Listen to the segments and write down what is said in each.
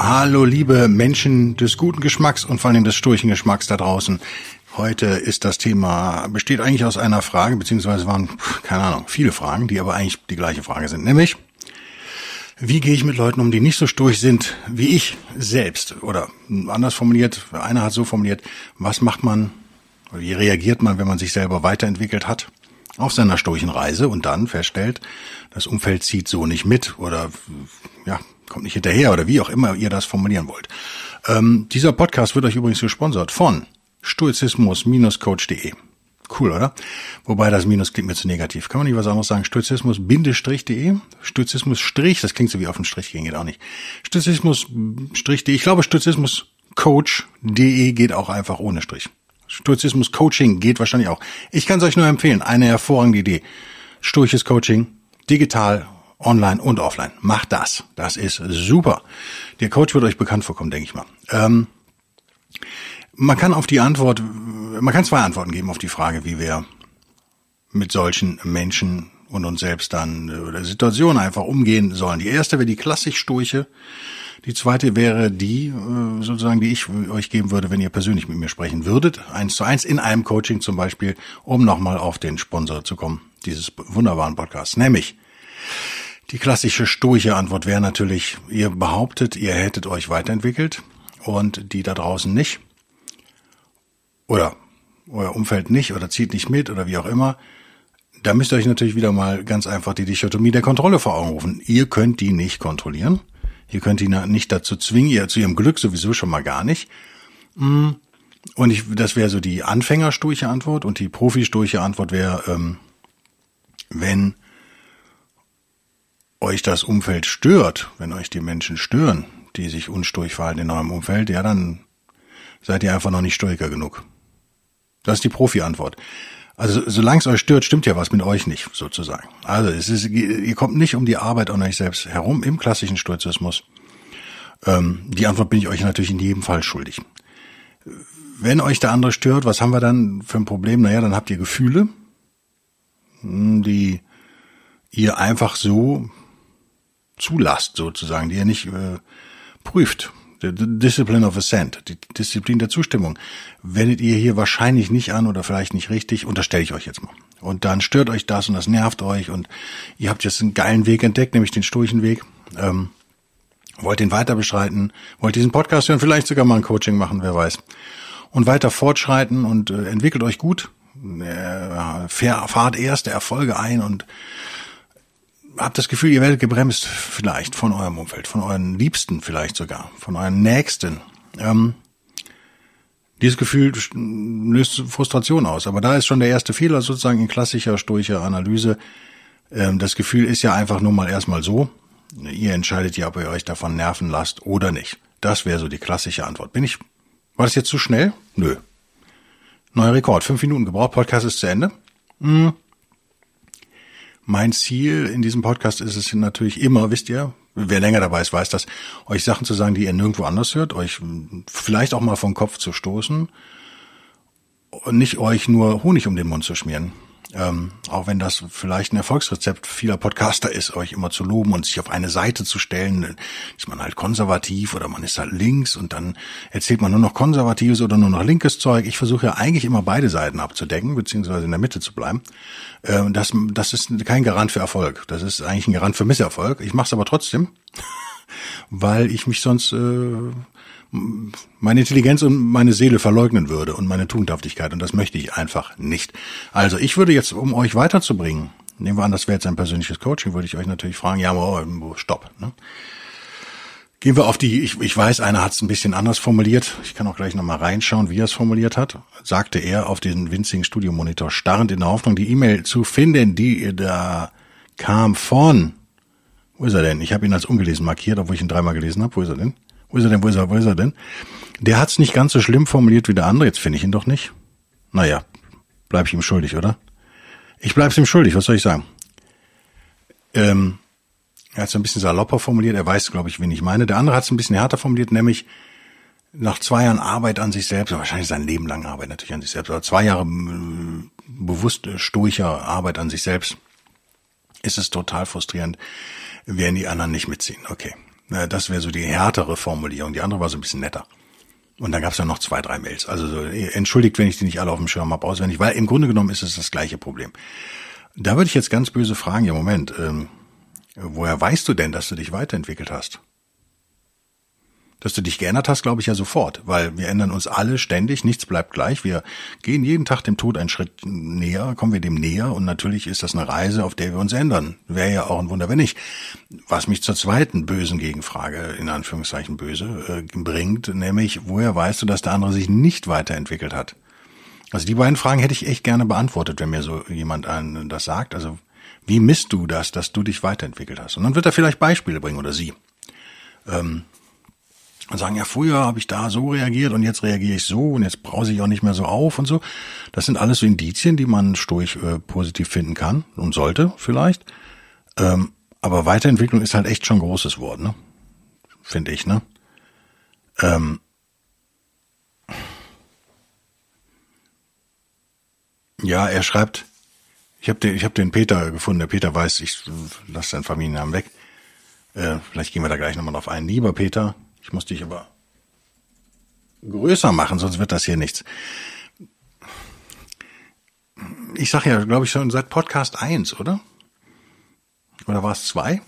Hallo liebe Menschen des guten Geschmacks und vor allem des sturchen Geschmacks da draußen. Heute ist das Thema, besteht eigentlich aus einer Frage, beziehungsweise waren, keine Ahnung, viele Fragen, die aber eigentlich die gleiche Frage sind, nämlich, wie gehe ich mit Leuten um, die nicht so sturch sind wie ich selbst? Oder anders formuliert, einer hat so formuliert, was macht man, wie reagiert man, wenn man sich selber weiterentwickelt hat? auf seiner sturchen Reise und dann feststellt, das Umfeld zieht so nicht mit oder ja, kommt nicht hinterher oder wie auch immer ihr das formulieren wollt. Ähm, dieser Podcast wird euch übrigens gesponsert von stoizismus-coach.de. Cool, oder? Wobei das Minus klingt mir zu negativ. Kann man nicht was anderes sagen? Stoizismus-de? Stoizismus-strich, das klingt so wie auf den Strich gehen, geht auch nicht. Stoizismus-de, ich glaube Stoizismus-coach.de geht auch einfach ohne Strich. Stoizismus-coaching geht wahrscheinlich auch. Ich kann es euch nur empfehlen. Eine hervorragende Idee. Sturches Coaching, digital online und offline. Macht das. Das ist super. Der Coach wird euch bekannt vorkommen, denke ich mal. Ähm, man kann auf die Antwort, man kann zwei Antworten geben auf die Frage, wie wir mit solchen Menschen und uns selbst dann oder Situationen einfach umgehen sollen. Die erste wäre die klassisch Sturche. Die zweite wäre die, äh, sozusagen, die ich euch geben würde, wenn ihr persönlich mit mir sprechen würdet. Eins zu eins in einem Coaching zum Beispiel, um nochmal auf den Sponsor zu kommen, dieses wunderbaren Podcasts. Nämlich, die klassische stoische Antwort wäre natürlich, ihr behauptet, ihr hättet euch weiterentwickelt und die da draußen nicht. Oder euer Umfeld nicht oder zieht nicht mit oder wie auch immer. Da müsst ihr euch natürlich wieder mal ganz einfach die Dichotomie der Kontrolle vor Augen rufen. Ihr könnt die nicht kontrollieren. Ihr könnt ihn nicht dazu zwingen, ihr zu ihrem Glück sowieso schon mal gar nicht. Mm. Und ich, das wäre so die Anfängersturche Antwort und die Profi-sturche Antwort wäre, ähm, wenn euch das Umfeld stört, wenn euch die Menschen stören, die sich unsturch verhalten in eurem Umfeld, ja, dann seid ihr einfach noch nicht Stoiker genug. Das ist die Profi-Antwort. Also solange es euch stört, stimmt ja was mit euch nicht, sozusagen. Also es ist, ihr kommt nicht um die Arbeit an euch selbst herum im klassischen Stoizismus. Ähm, die Antwort bin ich euch natürlich in jedem Fall schuldig. Wenn euch der andere stört, was haben wir dann für ein Problem? Naja, dann habt ihr Gefühle, hm, die ihr einfach so zulasst, sozusagen, die ihr nicht äh, prüft. The Discipline of Assent, die Disziplin der Zustimmung, wendet ihr hier wahrscheinlich nicht an oder vielleicht nicht richtig, unterstelle ich euch jetzt mal. Und dann stört euch das und das nervt euch und ihr habt jetzt einen geilen Weg entdeckt, nämlich den Sturchenweg. Ähm, wollt den weiter beschreiten, wollt diesen Podcast hören, vielleicht sogar mal ein Coaching machen, wer weiß. Und weiter fortschreiten und äh, entwickelt euch gut, äh, fahrt erste Erfolge ein und habt das Gefühl, ihr werdet gebremst vielleicht von eurem Umfeld, von euren Liebsten vielleicht sogar, von euren Nächsten. Ähm, dieses Gefühl löst Frustration aus. Aber da ist schon der erste Fehler sozusagen in klassischer stoischer Analyse. Ähm, das Gefühl ist ja einfach nur mal erstmal so. Ihr entscheidet ja, ob ihr euch davon nerven lasst oder nicht. Das wäre so die klassische Antwort. Bin ich, war das jetzt zu schnell? Nö. Neuer Rekord. Fünf Minuten gebraucht. Podcast ist zu Ende. Hm. Mein Ziel in diesem Podcast ist es natürlich immer, wisst ihr, wer länger dabei ist, weiß das, euch Sachen zu sagen, die ihr nirgendwo anders hört, euch vielleicht auch mal vom Kopf zu stoßen und nicht euch nur Honig um den Mund zu schmieren. Ähm, auch wenn das vielleicht ein Erfolgsrezept vieler Podcaster ist, euch immer zu loben und sich auf eine Seite zu stellen, ist man halt konservativ oder man ist halt links und dann erzählt man nur noch konservatives oder nur noch linkes Zeug. Ich versuche ja eigentlich immer beide Seiten abzudecken, beziehungsweise in der Mitte zu bleiben. Ähm, das, das ist kein Garant für Erfolg. Das ist eigentlich ein Garant für Misserfolg. Ich mache es aber trotzdem, weil ich mich sonst äh, meine Intelligenz und meine Seele verleugnen würde und meine Tugendhaftigkeit und das möchte ich einfach nicht. Also ich würde jetzt, um euch weiterzubringen, nehmen wir an, das wäre jetzt ein persönliches Coaching, würde ich euch natürlich fragen, ja, oh, stopp. Ne? Gehen wir auf die, ich, ich weiß, einer hat es ein bisschen anders formuliert. Ich kann auch gleich nochmal reinschauen, wie er es formuliert hat. Sagte er auf den winzigen Studiomonitor starrend in der Hoffnung, die E-Mail zu finden, die da kam von Wo ist er denn? Ich habe ihn als ungelesen markiert, obwohl ich ihn dreimal gelesen habe. Wo ist er denn? Wo ist er denn? Wo ist er? Wo ist er denn? Der hat's nicht ganz so schlimm formuliert wie der andere. Jetzt finde ich ihn doch nicht. Naja, bleib ich ihm schuldig, oder? Ich bleib's ihm schuldig. Was soll ich sagen? Ähm, er hat's ein bisschen salopper formuliert. Er weiß, glaube ich, wen ich meine. Der andere hat's ein bisschen härter formuliert, nämlich nach zwei Jahren Arbeit an sich selbst, wahrscheinlich sein Leben lang Arbeit natürlich an sich selbst, aber zwei Jahre äh, bewusst stoischer Arbeit an sich selbst, ist es total frustrierend, werden die anderen nicht mitziehen. Okay, das wäre so die härtere Formulierung. Die andere war so ein bisschen netter. Und dann gab es ja noch zwei, drei Mails. Also so, entschuldigt, wenn ich die nicht alle auf dem Schirm habe, auswendig, weil im Grunde genommen ist es das gleiche Problem. Da würde ich jetzt ganz böse fragen, ja Moment, ähm, woher weißt du denn, dass du dich weiterentwickelt hast? Dass du dich geändert hast, glaube ich ja sofort, weil wir ändern uns alle ständig, nichts bleibt gleich. Wir gehen jeden Tag dem Tod einen Schritt näher, kommen wir dem näher und natürlich ist das eine Reise, auf der wir uns ändern. Wäre ja auch ein Wunder, wenn nicht. Was mich zur zweiten bösen Gegenfrage, in Anführungszeichen böse, äh, bringt, nämlich, woher weißt du, dass der andere sich nicht weiterentwickelt hat? Also die beiden Fragen hätte ich echt gerne beantwortet, wenn mir so jemand einen das sagt. Also wie misst du das, dass du dich weiterentwickelt hast? Und dann wird er vielleicht Beispiele bringen oder sie. Ähm, und sagen, ja, früher habe ich da so reagiert und jetzt reagiere ich so und jetzt brause ich auch nicht mehr so auf und so. Das sind alles so Indizien, die man stoisch äh, positiv finden kann und sollte vielleicht. Ähm, aber Weiterentwicklung ist halt echt schon ein großes Wort, ne? Finde ich, ne? Ähm, ja, er schreibt, ich habe den, ich hab den Peter gefunden. Der Peter weiß, ich lasse seinen Familiennamen weg. Äh, vielleicht gehen wir da gleich nochmal drauf ein. Lieber Peter, ich muss dich aber größer machen, sonst wird das hier nichts. Ich sage ja, glaube ich, schon seit Podcast 1, oder? Oder war es 2?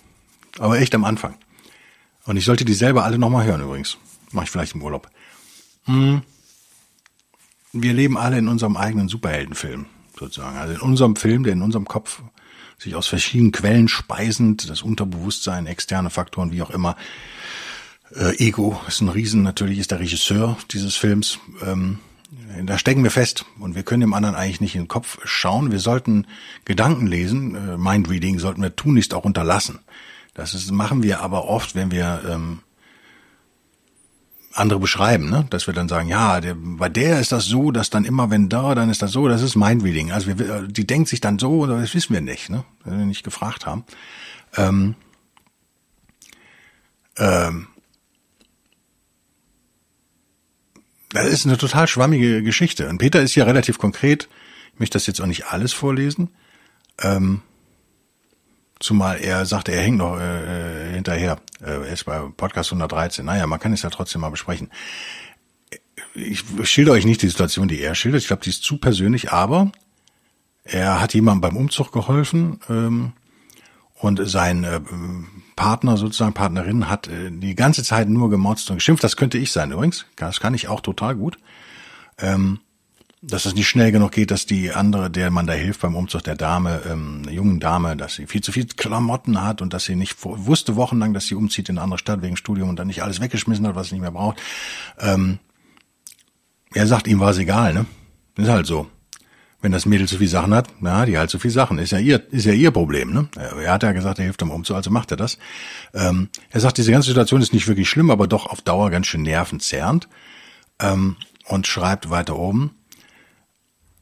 Aber echt am Anfang. Und ich sollte die selber alle nochmal hören übrigens. Mache ich vielleicht im Urlaub. Hm. Wir leben alle in unserem eigenen Superheldenfilm, sozusagen. Also in unserem Film, der in unserem Kopf sich aus verschiedenen Quellen speisend, das Unterbewusstsein, externe Faktoren, wie auch immer, äh, Ego ist ein Riesen, natürlich ist der Regisseur dieses Films. Ähm, da stecken wir fest und wir können dem anderen eigentlich nicht in den Kopf schauen. Wir sollten Gedanken lesen, äh, Mindreading sollten wir tunlichst auch unterlassen. Das ist, machen wir aber oft, wenn wir ähm, andere beschreiben, ne? dass wir dann sagen, ja, der, bei der ist das so, dass dann immer, wenn da, dann ist das so, das ist Mindreading. Also wir, die denkt sich dann so, das wissen wir nicht, ne? wenn wir nicht gefragt haben. Ähm, ähm, Das ist eine total schwammige Geschichte. Und Peter ist ja relativ konkret. Ich möchte das jetzt auch nicht alles vorlesen. Ähm, zumal er sagte, er hängt noch äh, hinterher. Äh, er ist bei Podcast 113. Naja, man kann es ja trotzdem mal besprechen. Ich schilder euch nicht die Situation, die er schildert. Ich glaube, die ist zu persönlich, aber er hat jemandem beim Umzug geholfen. Ähm, und sein äh, Partner, sozusagen Partnerin, hat äh, die ganze Zeit nur gemotzt und geschimpft. Das könnte ich sein übrigens. Das kann ich auch total gut. Ähm, dass es nicht schnell genug geht, dass die andere, der man da hilft beim Umzug der Dame, ähm, jungen Dame, dass sie viel zu viel Klamotten hat und dass sie nicht wusste wochenlang, dass sie umzieht in eine andere Stadt wegen Studium und dann nicht alles weggeschmissen hat, was sie nicht mehr braucht. Ähm, er sagt, ihm war es egal, ne? Ist halt so. Wenn das Mädel zu viel Sachen hat, na, die halt zu viel Sachen. Ist ja ihr, ist ja ihr Problem, ne? Er hat ja gesagt, er hilft ihm Umzug, also macht er das. Ähm, er sagt, diese ganze Situation ist nicht wirklich schlimm, aber doch auf Dauer ganz schön nervenzerrend. Ähm, und schreibt weiter oben,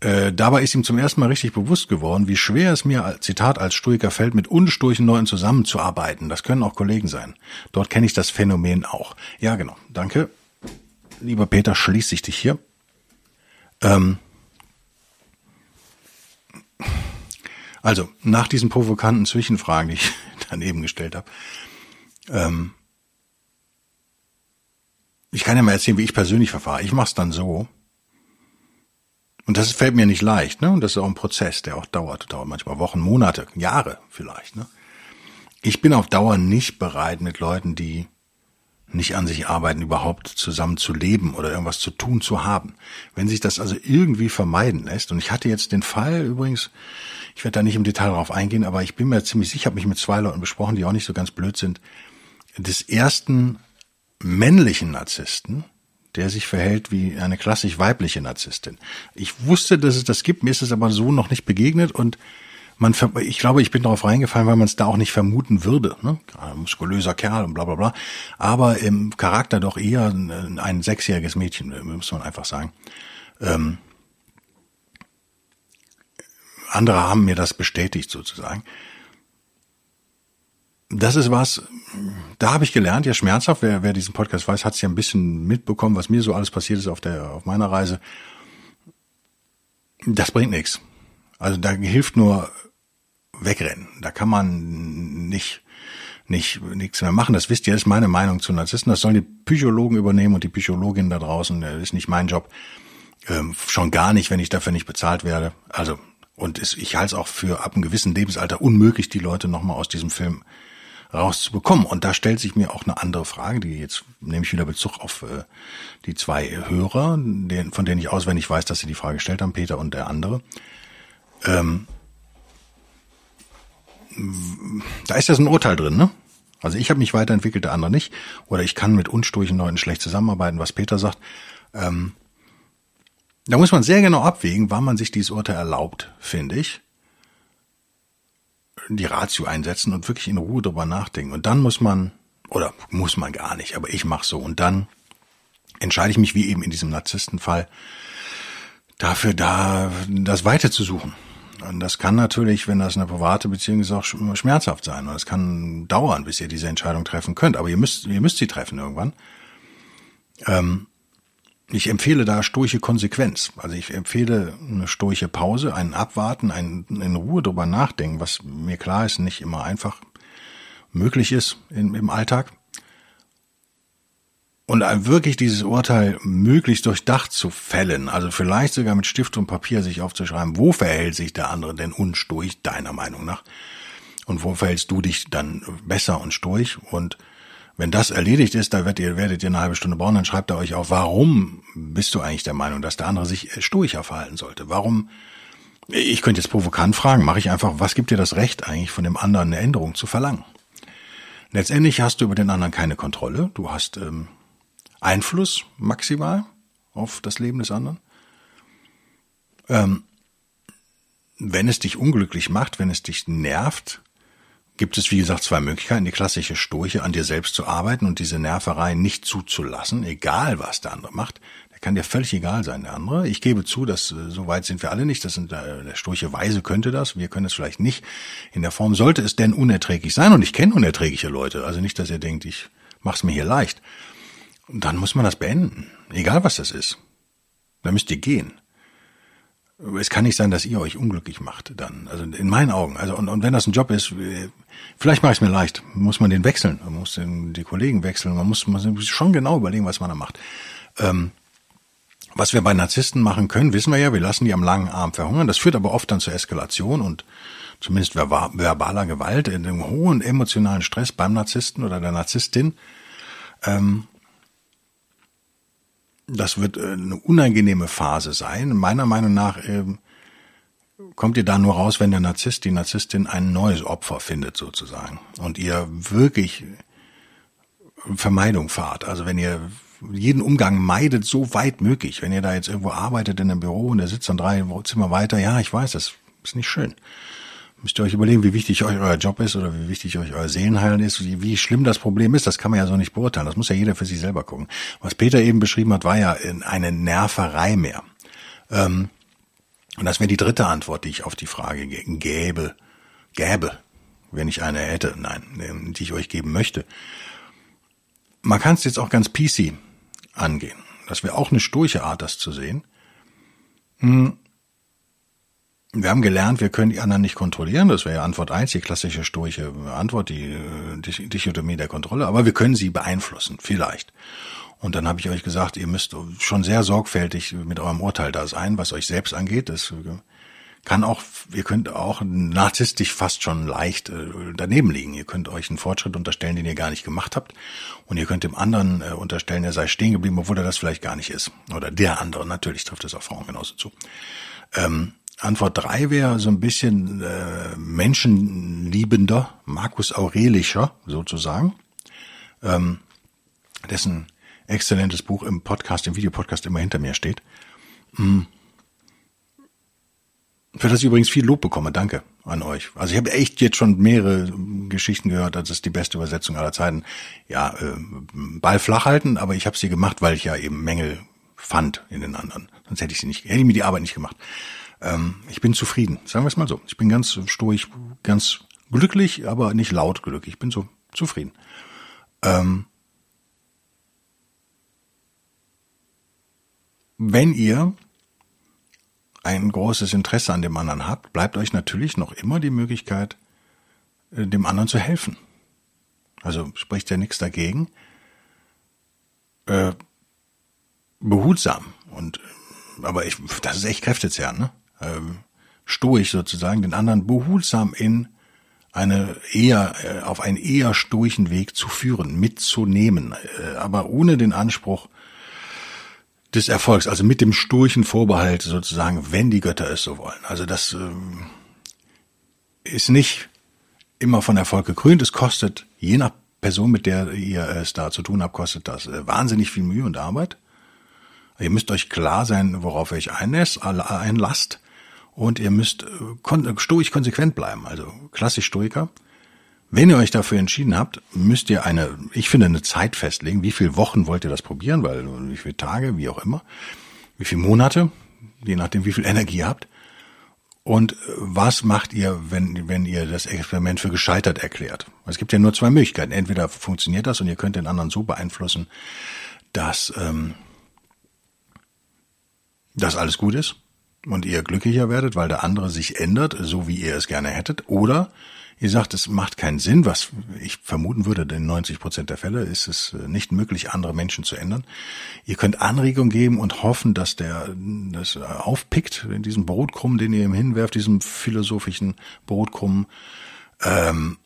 äh, dabei ist ihm zum ersten Mal richtig bewusst geworden, wie schwer es mir, Zitat, als Stoiker fällt, mit unsturchen Leuten zusammenzuarbeiten. Das können auch Kollegen sein. Dort kenne ich das Phänomen auch. Ja, genau. Danke. Lieber Peter, schließe ich dich hier. Ähm, Also, nach diesen provokanten Zwischenfragen, die ich daneben gestellt habe, ähm, ich kann ja mal erzählen, wie ich persönlich verfahre. Ich mache es dann so. Und das fällt mir nicht leicht, ne? Und das ist auch ein Prozess, der auch dauert, dauert manchmal Wochen, Monate, Jahre vielleicht, ne? Ich bin auf Dauer nicht bereit, mit Leuten, die nicht an sich arbeiten, überhaupt zusammen zu leben oder irgendwas zu tun zu haben. Wenn sich das also irgendwie vermeiden lässt, und ich hatte jetzt den Fall übrigens, ich werde da nicht im Detail darauf eingehen, aber ich bin mir ziemlich sicher, habe mich mit zwei Leuten besprochen, die auch nicht so ganz blöd sind, des ersten männlichen Narzissten, der sich verhält wie eine klassisch weibliche Narzisstin. Ich wusste, dass es das gibt, mir ist es aber so noch nicht begegnet und man, ich glaube, ich bin darauf reingefallen, weil man es da auch nicht vermuten würde. Ne? Muskulöser Kerl und bla bla bla. Aber im Charakter doch eher ein, ein sechsjähriges Mädchen, muss man einfach sagen. Ähm, andere haben mir das bestätigt sozusagen. Das ist was, da habe ich gelernt, ja schmerzhaft, wer, wer diesen Podcast weiß, hat es ja ein bisschen mitbekommen, was mir so alles passiert ist auf der auf meiner Reise. Das bringt nichts. Also da hilft nur wegrennen. Da kann man nicht nicht nichts mehr machen. Das wisst ihr, das ist meine Meinung zu Narzissten. Das sollen die Psychologen übernehmen und die Psychologin da draußen. Das ist nicht mein Job. Ähm, schon gar nicht, wenn ich dafür nicht bezahlt werde. Also und es, ich halte es auch für ab einem gewissen Lebensalter unmöglich, die Leute nochmal aus diesem Film rauszubekommen. Und da stellt sich mir auch eine andere Frage, die jetzt nehme ich wieder Bezug auf äh, die zwei Hörer, den, von denen ich auswendig weiß, dass sie die Frage gestellt haben, Peter und der andere. Ähm, da ist jetzt ein Urteil drin, ne? Also ich habe mich weiterentwickelt, der andere nicht. Oder ich kann mit unsturchen Leuten schlecht zusammenarbeiten, was Peter sagt. Ähm, da muss man sehr genau abwägen, wann man sich dieses Urteil erlaubt, finde ich. Die Ratio einsetzen und wirklich in Ruhe drüber nachdenken. Und dann muss man, oder muss man gar nicht, aber ich mache so. Und dann entscheide ich mich, wie eben in diesem Narzisstenfall, dafür da das Weite zu suchen. Und das kann natürlich, wenn das eine private Beziehung ist, auch schmerzhaft sein. Und es kann dauern, bis ihr diese Entscheidung treffen könnt. Aber ihr müsst, ihr müsst sie treffen irgendwann. Ähm, ich empfehle da sturche Konsequenz. Also ich empfehle eine sturche Pause, ein Abwarten, ein in Ruhe drüber nachdenken, was mir klar ist, nicht immer einfach möglich ist im, im Alltag und wirklich dieses Urteil möglichst durchdacht zu fällen, also vielleicht sogar mit Stift und Papier sich aufzuschreiben, wo verhält sich der andere denn unsturch, deiner Meinung nach? Und wo verhältst du dich dann besser und sturch? Und wenn das erledigt ist, da werdet ihr, werdet ihr eine halbe Stunde brauchen, dann schreibt er euch auf, warum bist du eigentlich der Meinung, dass der andere sich sturcher verhalten sollte? Warum? Ich könnte jetzt provokant fragen, mache ich einfach, was gibt dir das Recht eigentlich von dem anderen eine Änderung zu verlangen? Letztendlich hast du über den anderen keine Kontrolle. Du hast ähm, Einfluss maximal auf das Leben des anderen. Ähm, wenn es dich unglücklich macht, wenn es dich nervt, gibt es, wie gesagt, zwei Möglichkeiten. Die klassische Sturche, an dir selbst zu arbeiten und diese Nerverei nicht zuzulassen, egal was der andere macht. Der kann dir völlig egal sein, der andere. Ich gebe zu, dass äh, so weit sind wir alle nicht. Das sind, äh, der Sturche Weise könnte das. Wir können es vielleicht nicht. In der Form sollte es denn unerträglich sein. Und ich kenne unerträgliche Leute. Also nicht, dass ihr denkt, ich mach's mir hier leicht. Dann muss man das beenden. Egal was das ist. Dann müsst ihr gehen. Es kann nicht sein, dass ihr euch unglücklich macht dann. Also in meinen Augen. Also und, und wenn das ein Job ist, vielleicht mache ich es mir leicht. Muss man den wechseln. Man muss den, die Kollegen wechseln. Man muss, man muss schon genau überlegen, was man da macht. Ähm, was wir bei Narzissten machen können, wissen wir ja. Wir lassen die am langen Arm verhungern. Das führt aber oft dann zur Eskalation und zumindest verbaler Gewalt, in einem hohen emotionalen Stress beim Narzissten oder der Narzisstin. Ähm, das wird äh, eine unangenehme Phase sein. Meiner Meinung nach äh, kommt ihr da nur raus, wenn der Narzisst, die Narzisstin ein neues Opfer findet sozusagen und ihr wirklich Vermeidung fahrt. Also wenn ihr jeden Umgang meidet, so weit möglich. Wenn ihr da jetzt irgendwo arbeitet in einem Büro und der sitzt dann drei Zimmer weiter, ja, ich weiß, das ist nicht schön müsst ihr euch überlegen, wie wichtig euch euer Job ist oder wie wichtig euch euer Seelenheilen ist, wie, schlimm das Problem ist. Das kann man ja so nicht beurteilen. Das muss ja jeder für sich selber gucken. Was Peter eben beschrieben hat, war ja eine Nerverei mehr. Ähm, und das wäre die dritte Antwort, die ich auf die Frage gäbe, gäbe, wenn ich eine hätte, nein, ähm, die ich euch geben möchte. Man kann es jetzt auch ganz PC angehen. Das wäre auch eine sturche Art, das zu sehen. Hm, wir haben gelernt, wir können die anderen nicht kontrollieren. Das wäre ja Antwort eins, die klassische stoische Antwort, die, die Dichotomie der Kontrolle. Aber wir können sie beeinflussen, vielleicht. Und dann habe ich euch gesagt, ihr müsst schon sehr sorgfältig mit eurem Urteil da sein, was euch selbst angeht. Das kann auch, ihr könnt auch narzisstisch fast schon leicht äh, daneben liegen. Ihr könnt euch einen Fortschritt unterstellen, den ihr gar nicht gemacht habt. Und ihr könnt dem anderen äh, unterstellen, er sei stehen geblieben, obwohl er das vielleicht gar nicht ist. Oder der andere, natürlich trifft es auf Frauen genauso zu. Ähm, Antwort drei wäre so ein bisschen äh, menschenliebender, Markus Aurelischer sozusagen, ähm, dessen exzellentes Buch im Podcast, im Videopodcast immer hinter mir steht. Hm. Für das ich übrigens viel Lob bekomme. Danke an euch. Also ich habe echt jetzt schon mehrere Geschichten gehört, das ist die beste Übersetzung aller Zeiten. Ja, äh, Ball flach halten, aber ich habe sie gemacht, weil ich ja eben Mängel fand in den anderen. Sonst hätte ich sie nicht, hätte ich mir die Arbeit nicht gemacht. Ähm, ich bin zufrieden, sagen wir es mal so. Ich bin ganz stoisch, ganz glücklich, aber nicht laut glücklich. Ich bin so zufrieden. Ähm, wenn ihr ein großes Interesse an dem anderen habt, bleibt euch natürlich noch immer die Möglichkeit, äh, dem anderen zu helfen. Also spricht ja nichts dagegen. Äh, behutsam und aber ich, das ist echt kräftezehrend, ne? Ähm, stoisch sozusagen, den anderen behutsam in eine eher äh, auf einen eher stoischen Weg zu führen, mitzunehmen, äh, aber ohne den Anspruch des Erfolgs, also mit dem sturchen Vorbehalt sozusagen, wenn die Götter es so wollen. Also das äh, ist nicht immer von Erfolg gekrönt. Es kostet, je nach Person, mit der ihr es da zu tun habt, kostet das äh, wahnsinnig viel Mühe und Arbeit. Ihr müsst euch klar sein, worauf ihr euch einlasst. Und ihr müsst äh, kon stoisch konsequent bleiben, also klassisch Stoiker. Wenn ihr euch dafür entschieden habt, müsst ihr eine, ich finde, eine Zeit festlegen. Wie viele Wochen wollt ihr das probieren? Weil, wie viele Tage, wie auch immer. Wie viele Monate? Je nachdem, wie viel Energie ihr habt. Und was macht ihr, wenn, wenn ihr das Experiment für gescheitert erklärt? Es gibt ja nur zwei Möglichkeiten. Entweder funktioniert das und ihr könnt den anderen so beeinflussen, dass, ähm, dass alles gut ist und ihr glücklicher werdet, weil der andere sich ändert, so wie ihr es gerne hättet, oder ihr sagt, es macht keinen Sinn, was ich vermuten würde, in 90 Prozent der Fälle ist es äh, nicht möglich, andere Menschen zu ändern. Ihr könnt Anregung geben und hoffen, dass der das aufpickt, in diesem Brotkrumm, den ihr ihm hinwerft, diesem philosophischen Brotkrumm, ähm,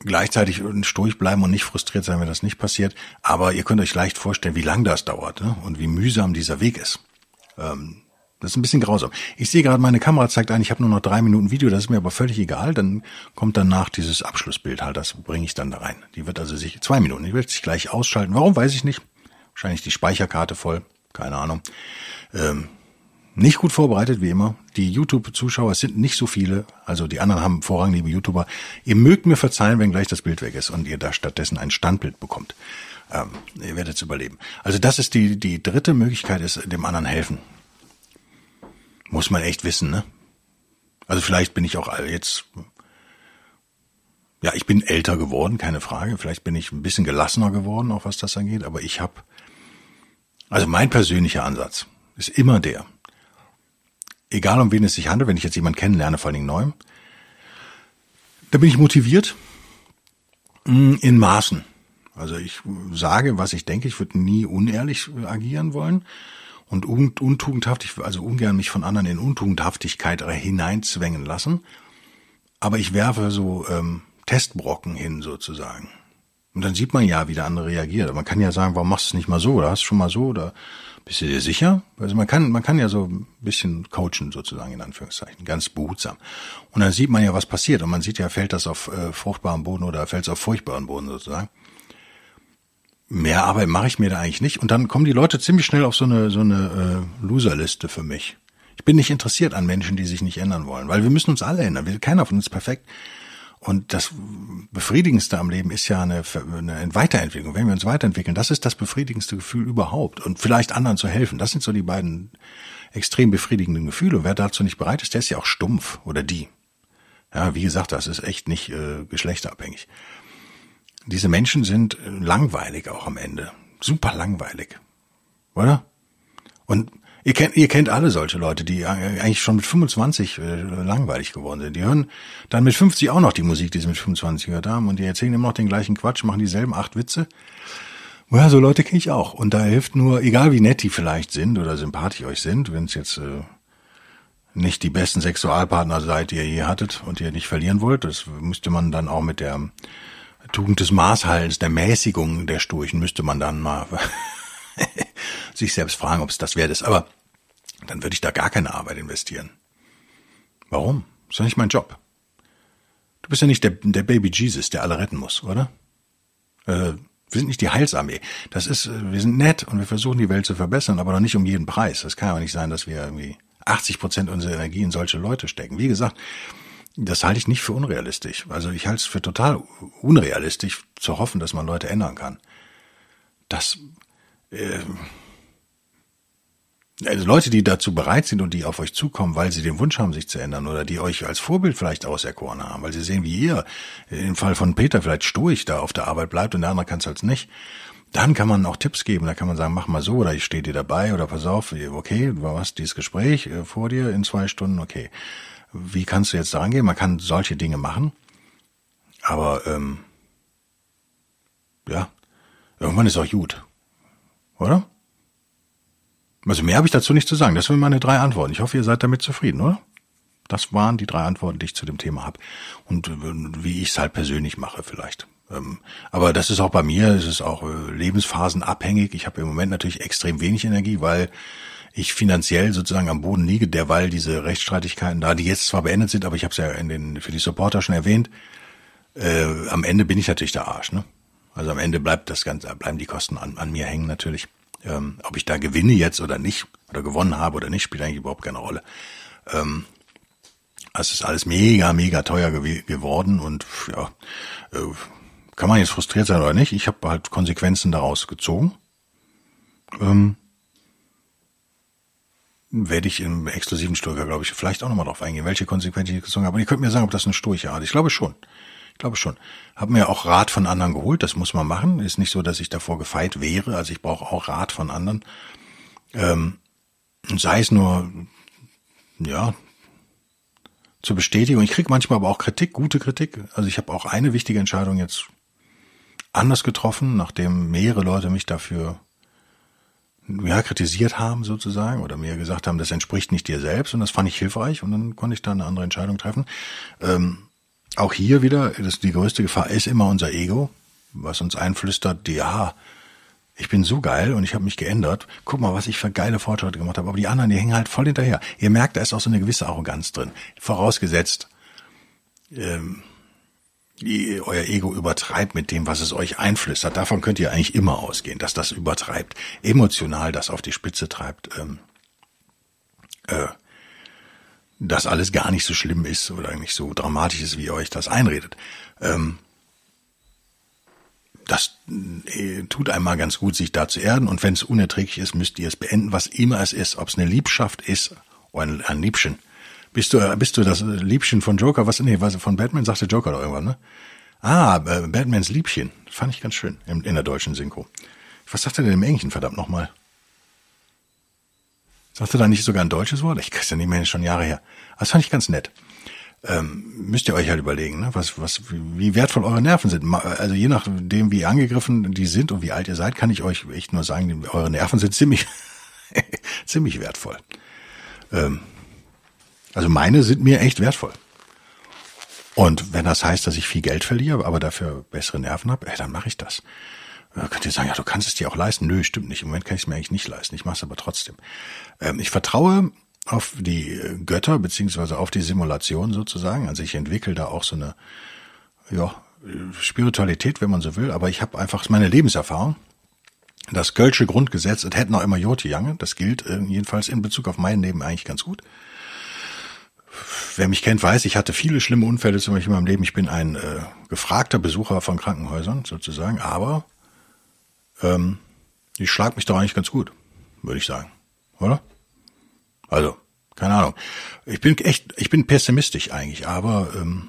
gleichzeitig sturig bleiben und nicht frustriert sein, wenn das nicht passiert. Aber ihr könnt euch leicht vorstellen, wie lang das dauert ne? und wie mühsam dieser Weg ist. Ähm, das ist ein bisschen grausam. Ich sehe gerade, meine Kamera zeigt ein, ich habe nur noch drei Minuten Video, das ist mir aber völlig egal. Dann kommt danach dieses Abschlussbild halt, das bringe ich dann da rein. Die wird also sich, zwei Minuten, die wird sich gleich ausschalten. Warum, weiß ich nicht. Wahrscheinlich die Speicherkarte voll, keine Ahnung. Ähm, nicht gut vorbereitet, wie immer. Die YouTube-Zuschauer sind nicht so viele, also die anderen haben vorrangig liebe YouTuber. Ihr mögt mir verzeihen, wenn gleich das Bild weg ist und ihr da stattdessen ein Standbild bekommt. Ähm, ihr werdet es überleben. Also das ist die, die dritte Möglichkeit, ist dem anderen helfen. Muss man echt wissen, ne? Also vielleicht bin ich auch jetzt, ja, ich bin älter geworden, keine Frage. Vielleicht bin ich ein bisschen gelassener geworden, auch was das angeht. Aber ich habe, also mein persönlicher Ansatz ist immer der, egal um wen es sich handelt, wenn ich jetzt jemanden kennenlerne, vor allen Dingen neu, da bin ich motiviert mm, in Maßen. Also ich sage, was ich denke, ich würde nie unehrlich agieren wollen und untugendhaftig, also ungern mich von anderen in Untugendhaftigkeit hineinzwängen lassen. Aber ich werfe so ähm, Testbrocken hin sozusagen. Und dann sieht man ja, wie der andere reagiert. Man kann ja sagen, warum machst du es nicht mal so? Oder hast du schon mal so? Oder bist du dir sicher? Also man kann, man kann ja so ein bisschen coachen sozusagen in Anführungszeichen, ganz behutsam. Und dann sieht man ja, was passiert. Und man sieht ja, fällt das auf äh, fruchtbaren Boden oder fällt es auf furchtbaren Boden sozusagen mehr Arbeit mache ich mir da eigentlich nicht. Und dann kommen die Leute ziemlich schnell auf so eine, so eine äh, Loserliste für mich. Ich bin nicht interessiert an Menschen, die sich nicht ändern wollen, weil wir müssen uns alle ändern. Keiner von uns ist perfekt. Und das Befriedigendste am Leben ist ja eine, eine Weiterentwicklung. Wenn wir uns weiterentwickeln, das ist das befriedigendste Gefühl überhaupt. Und vielleicht anderen zu helfen, das sind so die beiden extrem befriedigenden Gefühle. Und wer dazu nicht bereit ist, der ist ja auch stumpf oder die. Ja, wie gesagt, das ist echt nicht äh, geschlechterabhängig. Diese Menschen sind langweilig auch am Ende. Super langweilig. Oder? Und ihr kennt, ihr kennt alle solche Leute, die eigentlich schon mit 25 äh, langweilig geworden sind. Die hören dann mit 50 auch noch die Musik, die sie mit 25 gehört haben und die erzählen immer noch den gleichen Quatsch, machen dieselben acht Witze. Ja, so Leute kenne ich auch. Und da hilft nur, egal wie nett die vielleicht sind oder sympathisch euch sind, wenn es jetzt äh, nicht die besten Sexualpartner seid, die ihr je hattet und ihr nicht verlieren wollt, das müsste man dann auch mit der Tugend des Maßhaltens, der Mäßigung der Sturchen müsste man dann mal sich selbst fragen, ob es das wert ist. Aber dann würde ich da gar keine Arbeit investieren. Warum? ist doch nicht mein Job. Du bist ja nicht der, der Baby Jesus, der alle retten muss, oder? Äh, wir sind nicht die Heilsarmee. Das ist, äh, wir sind nett und wir versuchen die Welt zu verbessern, aber doch nicht um jeden Preis. Das kann ja nicht sein, dass wir irgendwie 80 Prozent unserer Energie in solche Leute stecken. Wie gesagt, das halte ich nicht für unrealistisch. Also ich halte es für total unrealistisch zu hoffen, dass man Leute ändern kann. Das, äh, also Leute, die dazu bereit sind und die auf euch zukommen, weil sie den Wunsch haben, sich zu ändern oder die euch als Vorbild vielleicht auserkoren haben, weil sie sehen, wie ihr im Fall von Peter vielleicht stoisch da auf der Arbeit bleibt und der andere kann es halt nicht, dann kann man auch Tipps geben. Da kann man sagen, mach mal so oder ich stehe dir dabei oder pass auf, okay, du hast dieses Gespräch äh, vor dir in zwei Stunden, okay. Wie kannst du jetzt daran gehen? Man kann solche Dinge machen, aber ähm, ja, irgendwann ist auch gut, oder? Also mehr habe ich dazu nicht zu sagen. Das sind meine drei Antworten. Ich hoffe, ihr seid damit zufrieden, oder? Das waren die drei Antworten, die ich zu dem Thema habe. Und äh, wie ich es halt persönlich mache vielleicht. Ähm, aber das ist auch bei mir, es ist auch äh, lebensphasenabhängig. Ich habe im Moment natürlich extrem wenig Energie, weil ich finanziell sozusagen am Boden liege, derweil diese Rechtsstreitigkeiten da, die jetzt zwar beendet sind, aber ich habe es ja in den, für die Supporter schon erwähnt, äh, am Ende bin ich natürlich der Arsch. Ne? Also am Ende bleibt das Ganze, bleiben die Kosten an, an mir hängen natürlich. Ähm, ob ich da gewinne jetzt oder nicht, oder gewonnen habe oder nicht, spielt eigentlich überhaupt keine Rolle. Ähm, es ist alles mega, mega teuer gew geworden und ja, äh, kann man jetzt frustriert sein oder nicht. Ich habe halt Konsequenzen daraus gezogen. Ähm, werde ich im exklusiven Sturker, glaube ich, vielleicht auch nochmal drauf eingehen, welche Konsequenzen ich gezogen habe. Und ihr könnt mir sagen, ob das eine Sturche ist. Ich glaube schon. Ich glaube schon. Hab mir auch Rat von anderen geholt, das muss man machen. Ist nicht so, dass ich davor gefeit wäre. Also ich brauche auch Rat von anderen. Ähm, sei es nur, ja, zur Bestätigung. Ich krieg manchmal aber auch Kritik, gute Kritik. Also ich habe auch eine wichtige Entscheidung jetzt anders getroffen, nachdem mehrere Leute mich dafür ja, kritisiert haben sozusagen oder mir gesagt haben, das entspricht nicht dir selbst und das fand ich hilfreich und dann konnte ich da eine andere Entscheidung treffen. Ähm, auch hier wieder, das, die größte Gefahr ist immer unser Ego, was uns einflüstert, ja, ich bin so geil und ich habe mich geändert. Guck mal, was ich für geile Fortschritte gemacht habe. Aber die anderen, die hängen halt voll hinterher. Ihr merkt, da ist auch so eine gewisse Arroganz drin. Vorausgesetzt, ähm, die, euer Ego übertreibt mit dem, was es euch einflüstert. Davon könnt ihr eigentlich immer ausgehen, dass das übertreibt. Emotional das auf die Spitze treibt. Ähm, äh, dass alles gar nicht so schlimm ist oder nicht so dramatisch ist, wie ihr euch das einredet. Ähm, das äh, tut einmal ganz gut, sich da zu erden. Und wenn es unerträglich ist, müsst ihr es beenden, was immer es ist. Ob es eine Liebschaft ist oder ein, Liebchen. Bist du, äh, bist du das Liebchen von Joker? Was, nee, was von Batman sagte Joker doch irgendwann, ne? Ah, äh, Batmans Liebchen. Fand ich ganz schön in, in der deutschen Synchro. Was sagt er denn im Englischen, verdammt nochmal? Sagte da nicht sogar ein deutsches Wort? Ich krieg's ja nicht mehr, schon Jahre her. Das fand ich ganz nett. Ähm, müsst ihr euch halt überlegen, ne? was, was, wie wertvoll eure Nerven sind. Also je nachdem, wie angegriffen die sind und wie alt ihr seid, kann ich euch echt nur sagen, eure Nerven sind ziemlich, ziemlich wertvoll. Ähm, also meine sind mir echt wertvoll. Und wenn das heißt, dass ich viel Geld verliere, aber dafür bessere Nerven habe, ey, dann mache ich das. Da könnt ihr sagen, ja, du kannst es dir auch leisten. Nö, stimmt nicht. Im Moment kann ich es mir eigentlich nicht leisten. Ich mache es aber trotzdem. Ähm, ich vertraue auf die Götter, beziehungsweise auf die Simulation sozusagen. Also ich entwickle da auch so eine ja, Spiritualität, wenn man so will. Aber ich habe einfach meine Lebenserfahrung. Das Kölsche Grundgesetz, es hätte noch immer Joti Jange. Das gilt äh, jedenfalls in Bezug auf mein Leben eigentlich ganz gut. Wer mich kennt, weiß, ich hatte viele schlimme Unfälle zum Beispiel in meinem Leben. Ich bin ein äh, gefragter Besucher von Krankenhäusern sozusagen, aber ähm, ich schlag mich doch eigentlich ganz gut, würde ich sagen. Oder? Also, keine Ahnung. Ich bin echt, ich bin pessimistisch eigentlich, aber ähm,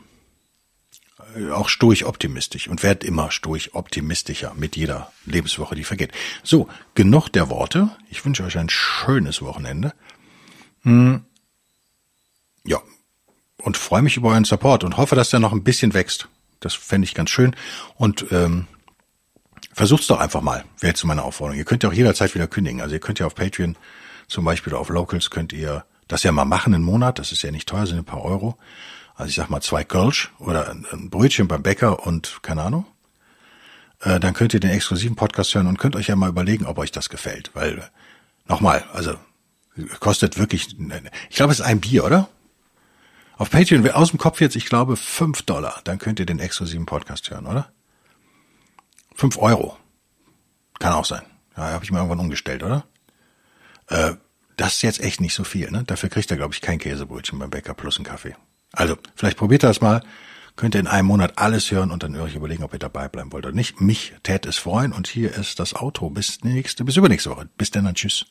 auch stoisch optimistisch und werde immer stoisch optimistischer mit jeder Lebenswoche, die vergeht. So, genug der Worte. Ich wünsche euch ein schönes Wochenende. Hm. Ja, und freue mich über euren Support und hoffe, dass der noch ein bisschen wächst. Das fände ich ganz schön. Und ähm, versucht's doch einfach mal, wäre jetzt meine Aufforderung. Ihr könnt ja auch jederzeit wieder kündigen. Also ihr könnt ja auf Patreon zum Beispiel oder auf Locals könnt ihr das ja mal machen einen Monat. Das ist ja nicht teuer, sind ein paar Euro. Also ich sag mal zwei Kölsch oder ein Brötchen beim Bäcker und keine Ahnung. Äh, dann könnt ihr den exklusiven Podcast hören und könnt euch ja mal überlegen, ob euch das gefällt. Weil, nochmal, also kostet wirklich, ich glaube, es ist ein Bier, oder? Auf Patreon, aus dem Kopf jetzt, ich glaube, fünf Dollar. Dann könnt ihr den exklusiven Podcast hören, oder? Fünf Euro. Kann auch sein. Ja, habe ich mir irgendwann umgestellt, oder? Äh, Das ist jetzt echt nicht so viel, ne? Dafür kriegt er, glaube ich, kein Käsebrötchen beim Bäcker plus einen Kaffee. Also, vielleicht probiert er das mal. Könnt ihr in einem Monat alles hören und dann euch überlegen, ob ihr dabei bleiben wollt oder nicht. Mich tät es freuen und hier ist das Outro. Bis nächste, bis übernächste Woche. Bis dann, tschüss.